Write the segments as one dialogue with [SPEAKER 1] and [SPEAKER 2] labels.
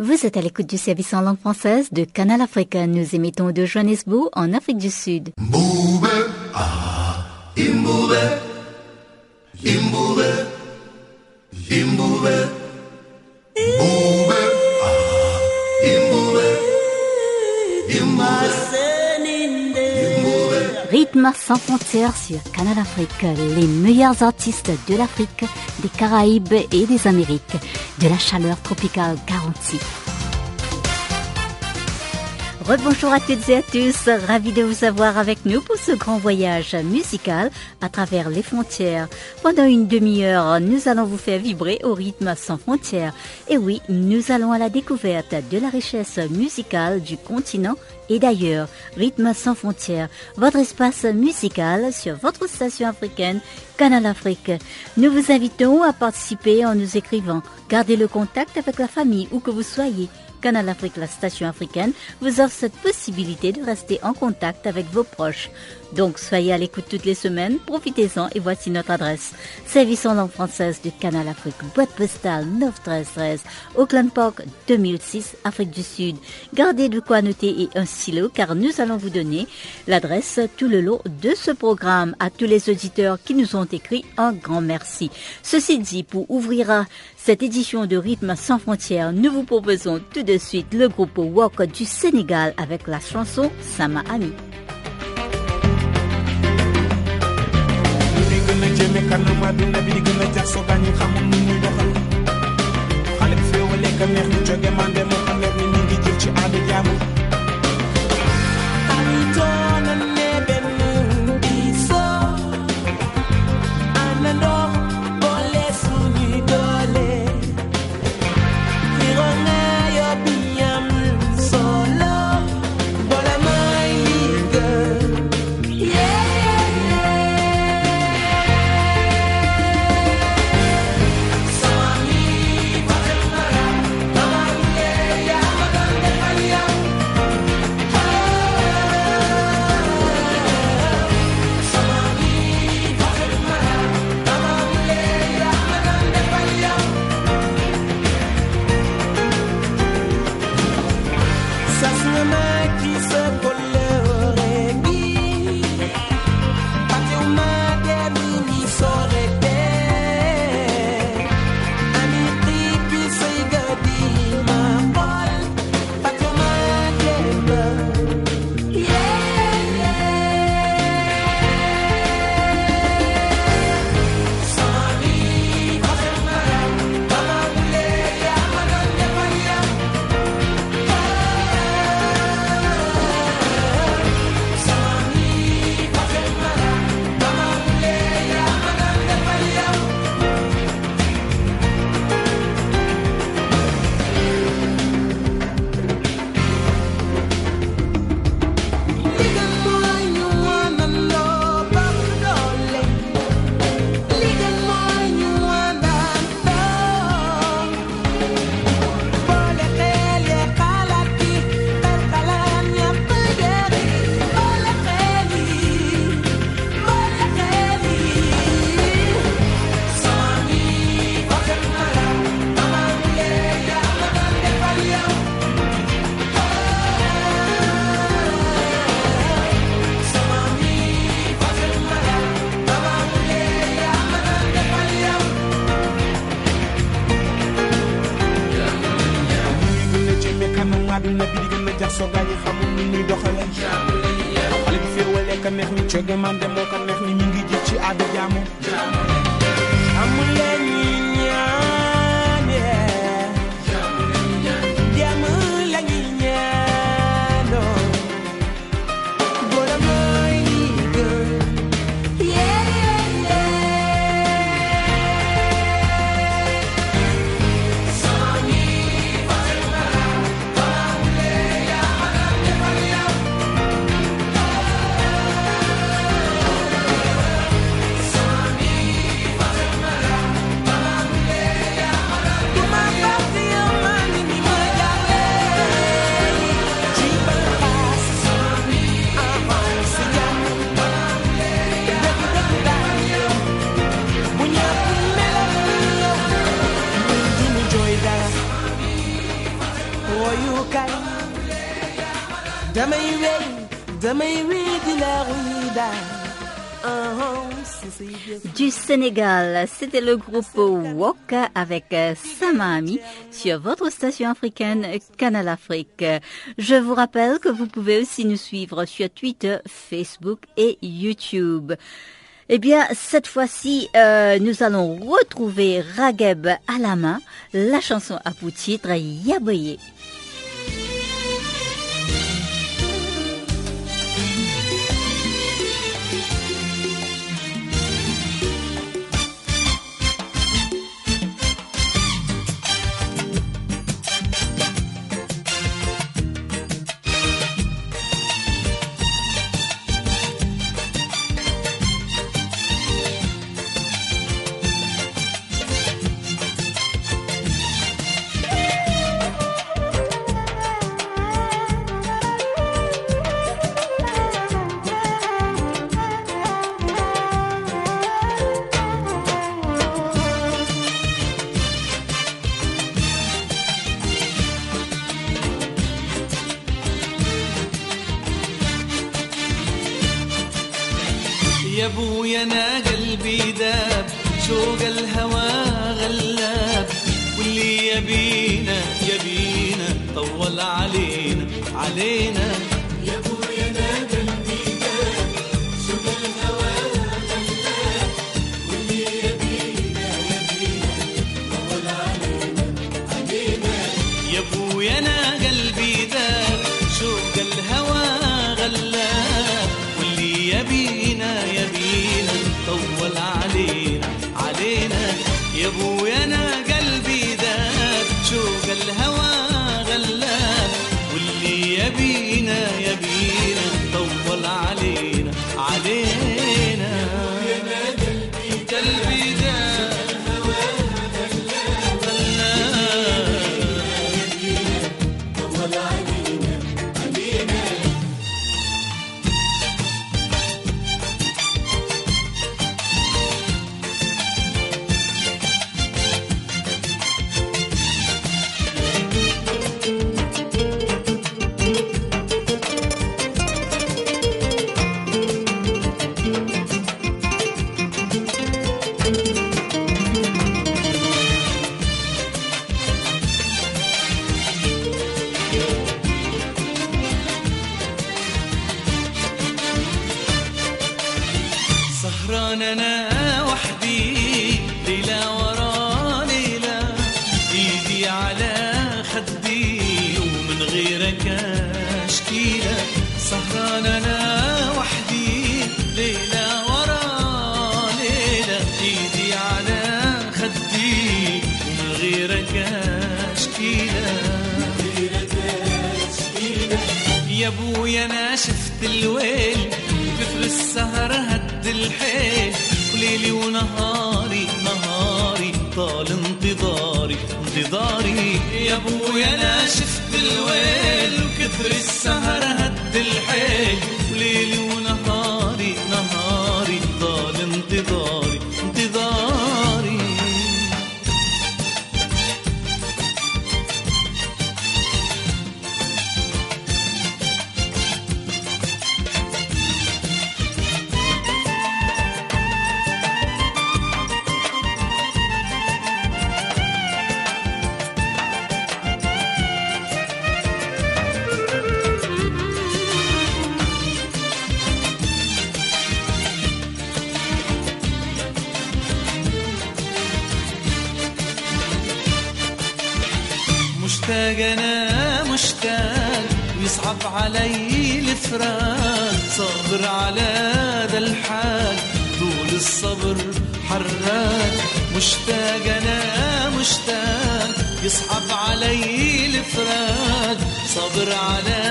[SPEAKER 1] Vous êtes à l'écoute du service en langue française de Canal Africa. Nous émettons de Johannesburg en Afrique du Sud. Rythme sans frontières sur Canal Afrique, les meilleurs artistes de l'Afrique, des Caraïbes et des Amériques, de la chaleur tropicale garantie. Rebonjour à toutes et à tous, ravi de vous avoir avec nous pour ce grand voyage musical à travers les frontières. Pendant une demi-heure, nous allons vous faire vibrer au rythme sans frontières. Et oui, nous allons à la découverte de la richesse musicale du continent et d'ailleurs, Rythme sans frontières, votre espace musical sur votre station africaine Canal Afrique. Nous vous invitons à participer en nous écrivant. Gardez le contact avec la famille où que vous soyez. Canal Afrique, la station africaine, vous offre cette possibilité de rester en contact avec vos proches. Donc soyez à l'écoute toutes les semaines, profitez-en et voici notre adresse. Service en langue française du Canal Afrique, boîte postale 9313, Auckland Park 2006, Afrique du Sud. Gardez de quoi noter et un stylo car nous allons vous donner l'adresse tout le long de ce programme. À tous les auditeurs qui nous ont écrit, un grand merci. Ceci dit, pour ouvrir cette édition de Rythme sans frontières, nous vous proposons tout de suite le groupe Walk du Sénégal avec la chanson Sama Ami.
[SPEAKER 2] Jëme kanam àdduna bi gën a jax soo gaañu xamul nu muy doxal. Xale bi féewale ka neex ñu jóge mande moo leer ni ñu ngi ci aada jaamu.
[SPEAKER 1] Du Sénégal, c'était le groupe Woka avec Samami sur votre station africaine Canal Afrique. Je vous rappelle que vous pouvez aussi nous suivre sur Twitter, Facebook et YouTube. Eh bien, cette fois-ci, euh, nous allons retrouver Rageb Alama, la chanson à bout titre Yaboye.
[SPEAKER 3] يا ابويا أنا قلبي داب شوق de dó. الفراق صابر على ذا الحال. طول الصبر حراك مشتاق أنا مشتاق. يصعب علي الفراق صبر على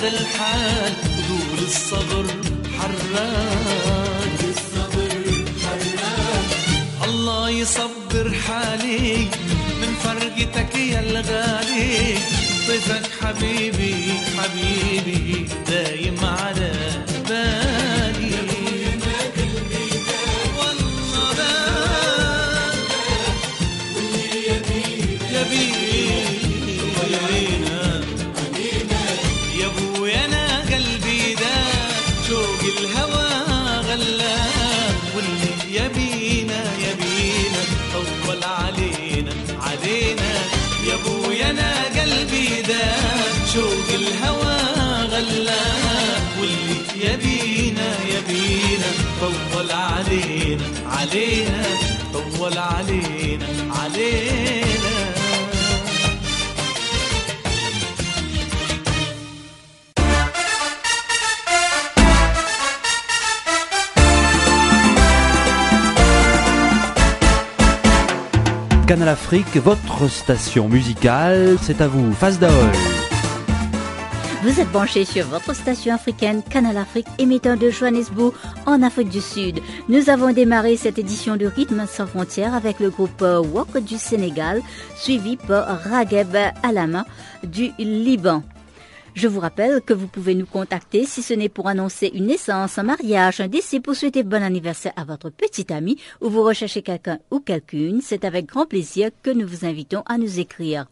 [SPEAKER 3] ذا الحال. طول الصبر حراك الصبر حراك الله يصبر حالي من فرقتك يا الغالي طيفك حبيبي حبيبي دايم على بالي
[SPEAKER 4] Canal Afrique, votre station musicale, c'est à vous, Face d'Aol.
[SPEAKER 1] Vous êtes branchés sur votre station africaine Canal Afrique émettant de Johannesburg en Afrique du Sud. Nous avons démarré cette édition de Rythme sans frontières avec le groupe Wok du Sénégal, suivi par Rageb Alama du Liban. Je vous rappelle que vous pouvez nous contacter si ce n'est pour annoncer une naissance, un mariage, un décès, pour souhaiter bon anniversaire à votre petit ami ou vous recherchez quelqu'un ou quelqu'une. C'est avec grand plaisir que nous vous invitons à nous écrire.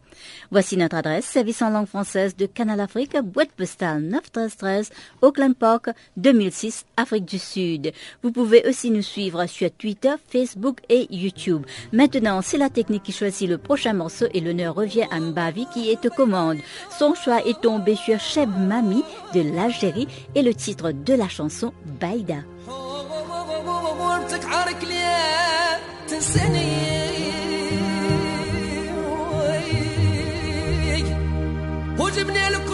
[SPEAKER 1] Voici notre adresse, service en langue française de Canal Afrique, boîte postale 9313, Auckland Park, 2006, Afrique du Sud. Vous pouvez aussi nous suivre sur Twitter, Facebook et YouTube. Maintenant, c'est la technique qui choisit le prochain morceau et l'honneur revient à Mbavi qui est aux commandes. Son choix est tombé sur Cheb Mami de l'Algérie et le titre de la chanson Baïda.
[SPEAKER 5] وجبنا لك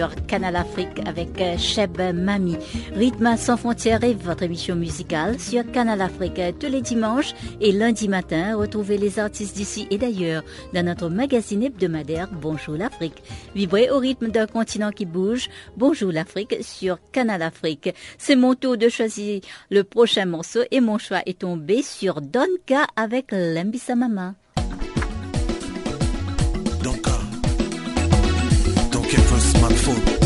[SPEAKER 1] Sur Canal Afrique avec euh, Cheb Mami. Rythme sans frontières est votre émission musicale sur Canal Afrique tous les dimanches et lundi matin. Retrouvez les artistes d'ici et d'ailleurs dans notre magazine hebdomadaire Bonjour l'Afrique. Vibrez au rythme d'un continent qui bouge. Bonjour l'Afrique sur Canal Afrique. C'est mon tour de choisir le prochain morceau et mon choix est tombé sur Donka avec Lembisa Mama.
[SPEAKER 6] for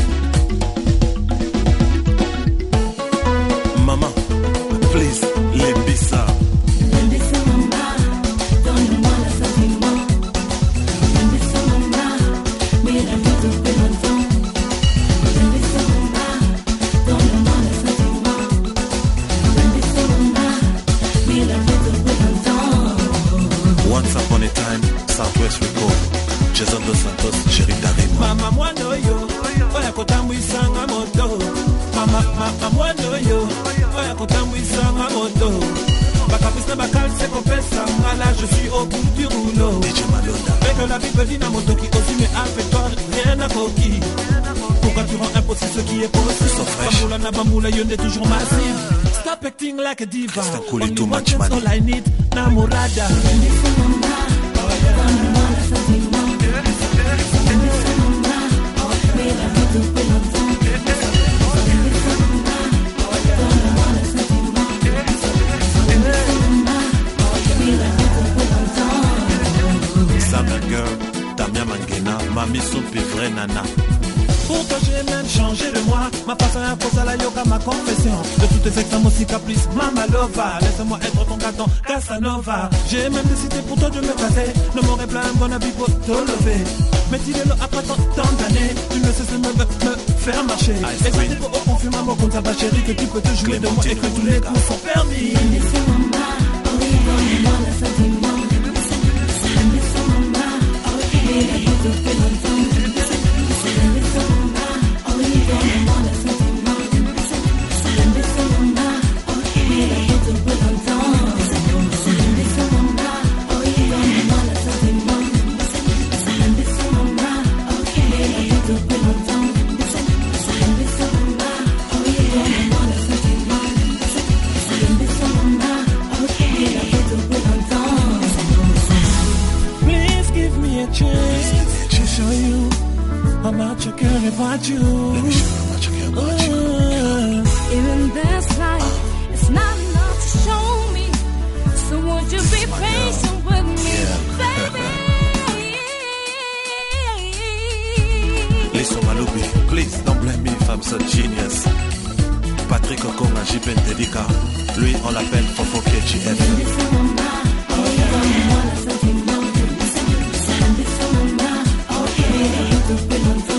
[SPEAKER 7] bambula na bambula yo nde toujours massive stop acting like a diva
[SPEAKER 6] et
[SPEAKER 7] Only
[SPEAKER 6] too
[SPEAKER 7] one
[SPEAKER 6] much money.
[SPEAKER 7] all I need na murada
[SPEAKER 6] Summer girl, Mangena, Mami Soupe, vrai nana.
[SPEAKER 7] Pourquoi j'ai même changé de moi Ma façon à cause à la yoga, ma confession De toutes tes extrêmes aussi caprice, Mama Lova Laisse-moi être ton gâteau, Casanova J'ai même décidé pour toi de me caser Ne m'aurais plein gonna be pour te lever Mais dis-le après tant tant d'années Tu ne cesses de me, me faire marcher
[SPEAKER 6] Ice
[SPEAKER 7] Et ça t'est pour au confirme mon compte, ça va chérie Que tu peux te jouer de moi et que tous les coups sont permis been unfair.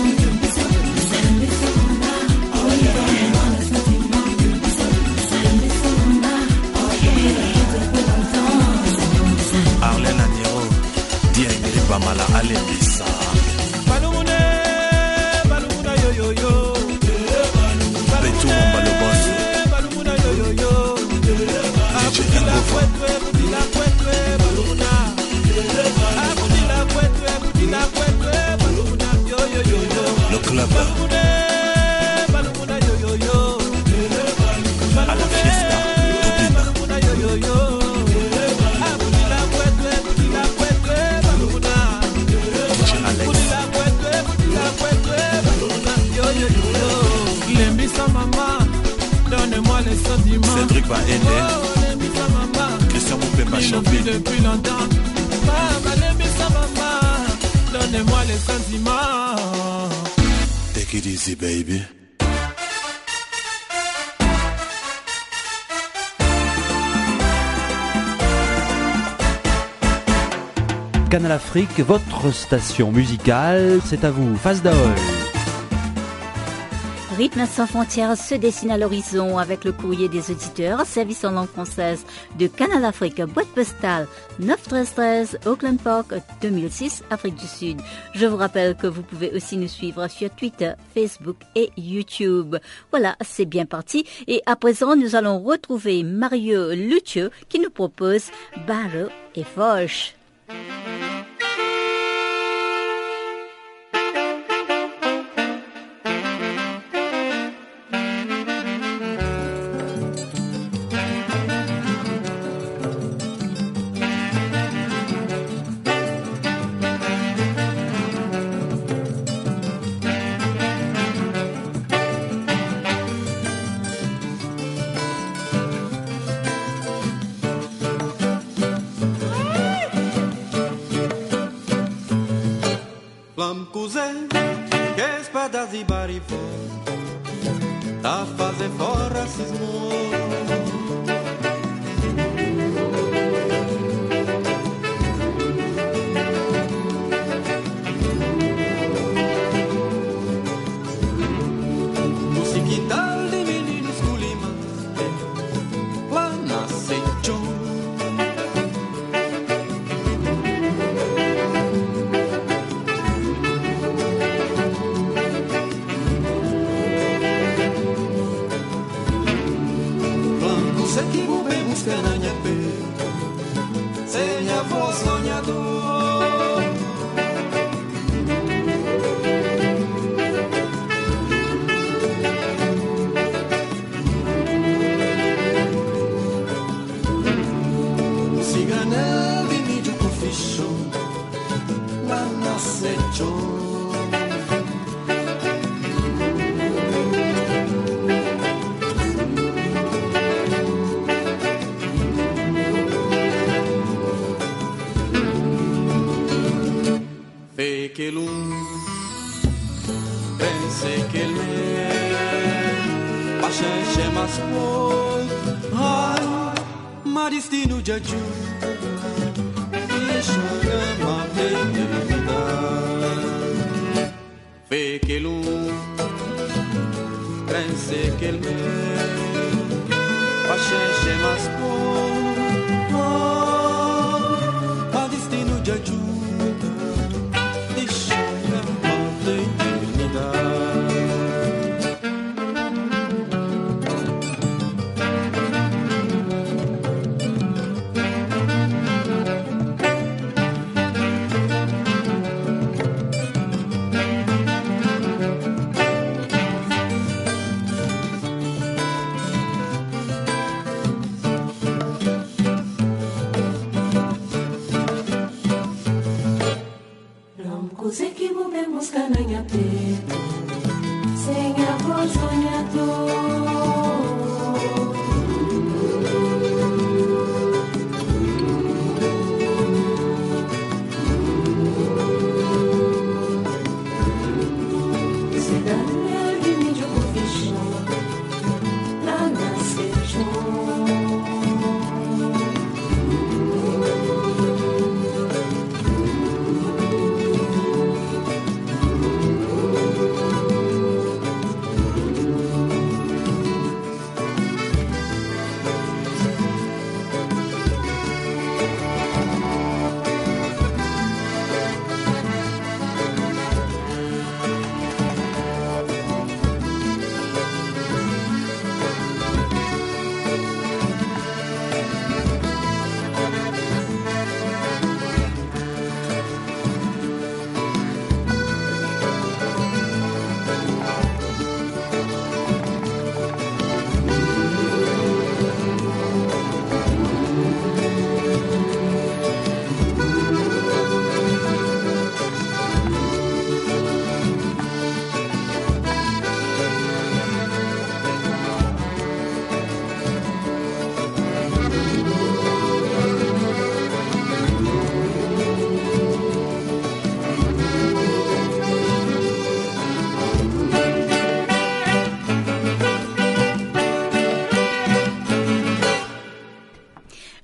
[SPEAKER 6] Cédric
[SPEAKER 7] lembisa mama,
[SPEAKER 6] Christian Moupemba Champi.
[SPEAKER 7] depuis longtemps. Donne-moi les sentiments.
[SPEAKER 4] Canal Afrique, votre station musicale, c'est à vous, Face d'Aol.
[SPEAKER 1] Rythme sans frontières se dessine à l'horizon avec le courrier des auditeurs, service en langue française de Canal Afrique, boîte postale 9313 Auckland Park 2006, Afrique du Sud. Je vous rappelle que vous pouvez aussi nous suivre sur Twitter, Facebook et YouTube. Voilà, c'est bien parti. Et à présent, nous allons retrouver Mario Luthieu qui nous propose Barreau et Foch.
[SPEAKER 8] Que espadas é espada tá fazendo fora. na minha.
[SPEAKER 9] gospel.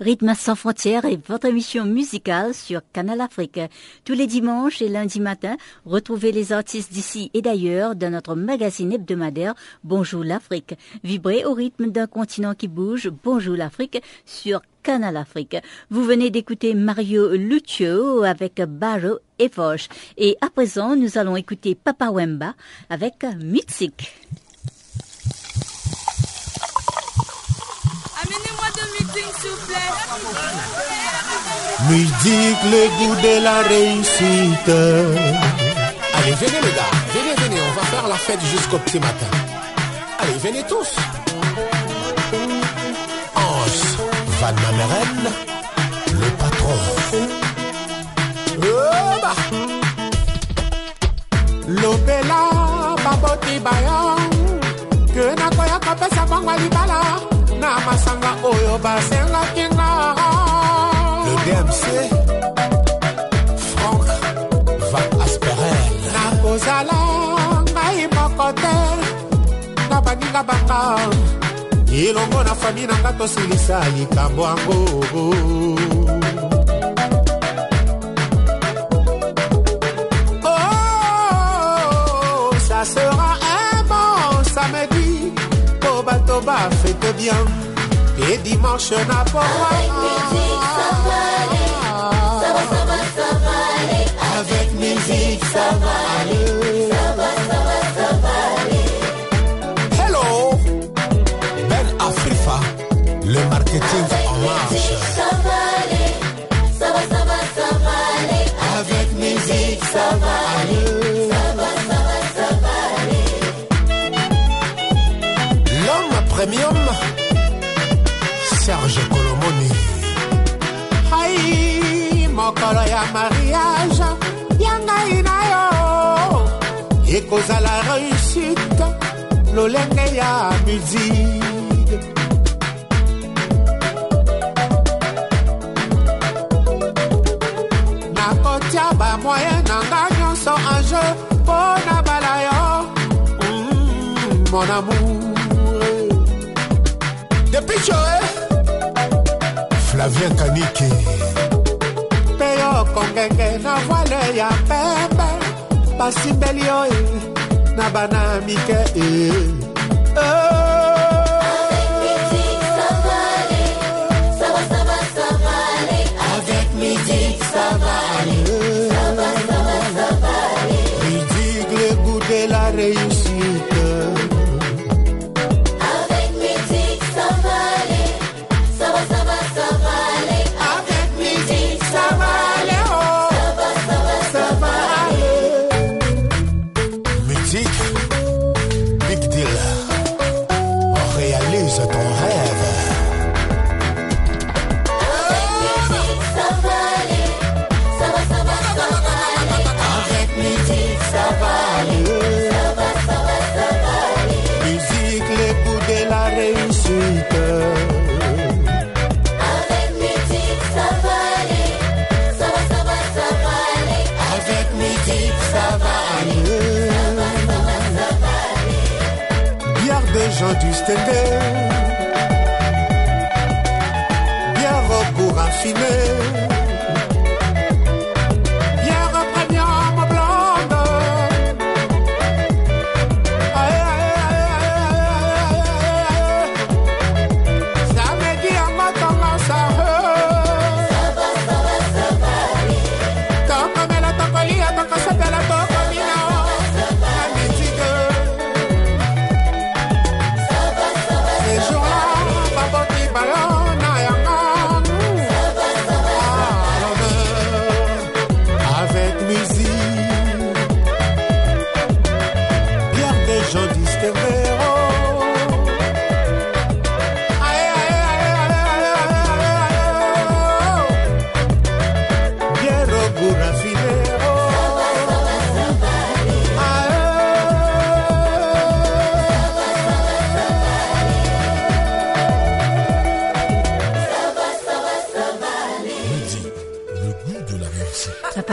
[SPEAKER 1] Rythme sans frontières est votre émission musicale sur Canal Afrique. Tous les dimanches et lundis matin, retrouvez les artistes d'ici et d'ailleurs dans notre magazine hebdomadaire Bonjour l'Afrique. Vibrez au rythme d'un continent qui bouge. Bonjour l'Afrique sur Canal Afrique. Vous venez d'écouter Mario Lucio avec Barrow et Foch. Et à présent, nous allons écouter Papa Wemba avec Mutsik.
[SPEAKER 10] Musique, le goût de la réussite.
[SPEAKER 11] Allez, venez les gars, venez, venez, on va faire la fête jusqu'au petit matin. Allez, venez tous. Ange, Van Mameren, le patron. Oh, bah.
[SPEAKER 10] lobela baboti bayo ke nakoya kopesa bango libala na masanga oyo basengaki nga
[SPEAKER 11] Le DMC, Franck Van Asperel.
[SPEAKER 10] nakozala ngai moko te na baninga banga. Elongo na fami na nga tosilisa likambo yango Oh, ça sera bato bafete bien. Et dimanche na pourquoi ekozala réussite lolenge ya musike nakotia bamoye na nga nyonso enjeu mpo na bala yo. Mm, mon amour.
[SPEAKER 11] Depuis Joe, Flavien Kaniki.
[SPEAKER 10] mpe yo kongenge na voile ya pembe basimbeli oyo e, na bana mike e oh.
[SPEAKER 11] Savale, Savale,
[SPEAKER 10] avec Midi
[SPEAKER 11] Savale. Du
[SPEAKER 10] au goût raffiné. Bière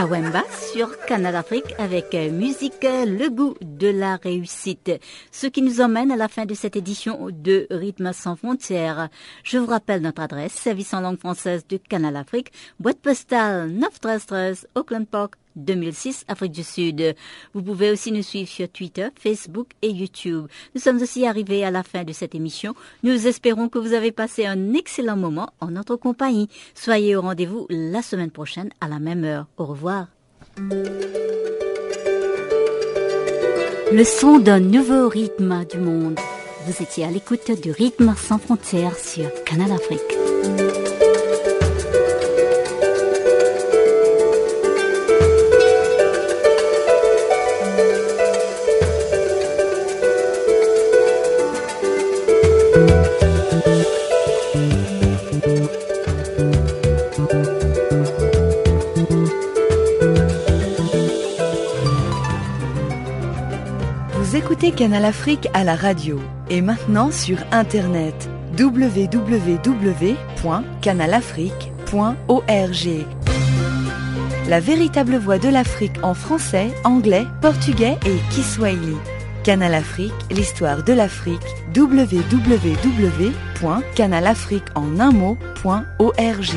[SPEAKER 11] réussite.
[SPEAKER 1] Papa Wemba sur Canal Afrique avec euh, musique euh, Le goût de la réussite. Ce qui nous emmène à la fin de cette édition de Rythme sans frontières. Je vous rappelle notre adresse, service en langue française de Canal Afrique, boîte postale 91313 Auckland Park 2006 Afrique du Sud. Vous pouvez aussi nous suivre sur Twitter, Facebook et YouTube. Nous sommes aussi arrivés à la fin de cette émission. Nous espérons que vous avez passé un excellent moment en notre compagnie. Soyez au rendez-vous la semaine prochaine à la même heure. Au revoir. Le son d'un nouveau rythme du monde. Vous étiez à l'écoute du rythme sans frontières sur Canal Afrique.
[SPEAKER 12] Canal Afrique à la radio et maintenant sur internet www.canalafrique.org. La véritable voix de l'Afrique en français, anglais, portugais et kiswahili. Canal Afrique, l'histoire de l'Afrique. www.canalafrique en un mot.org.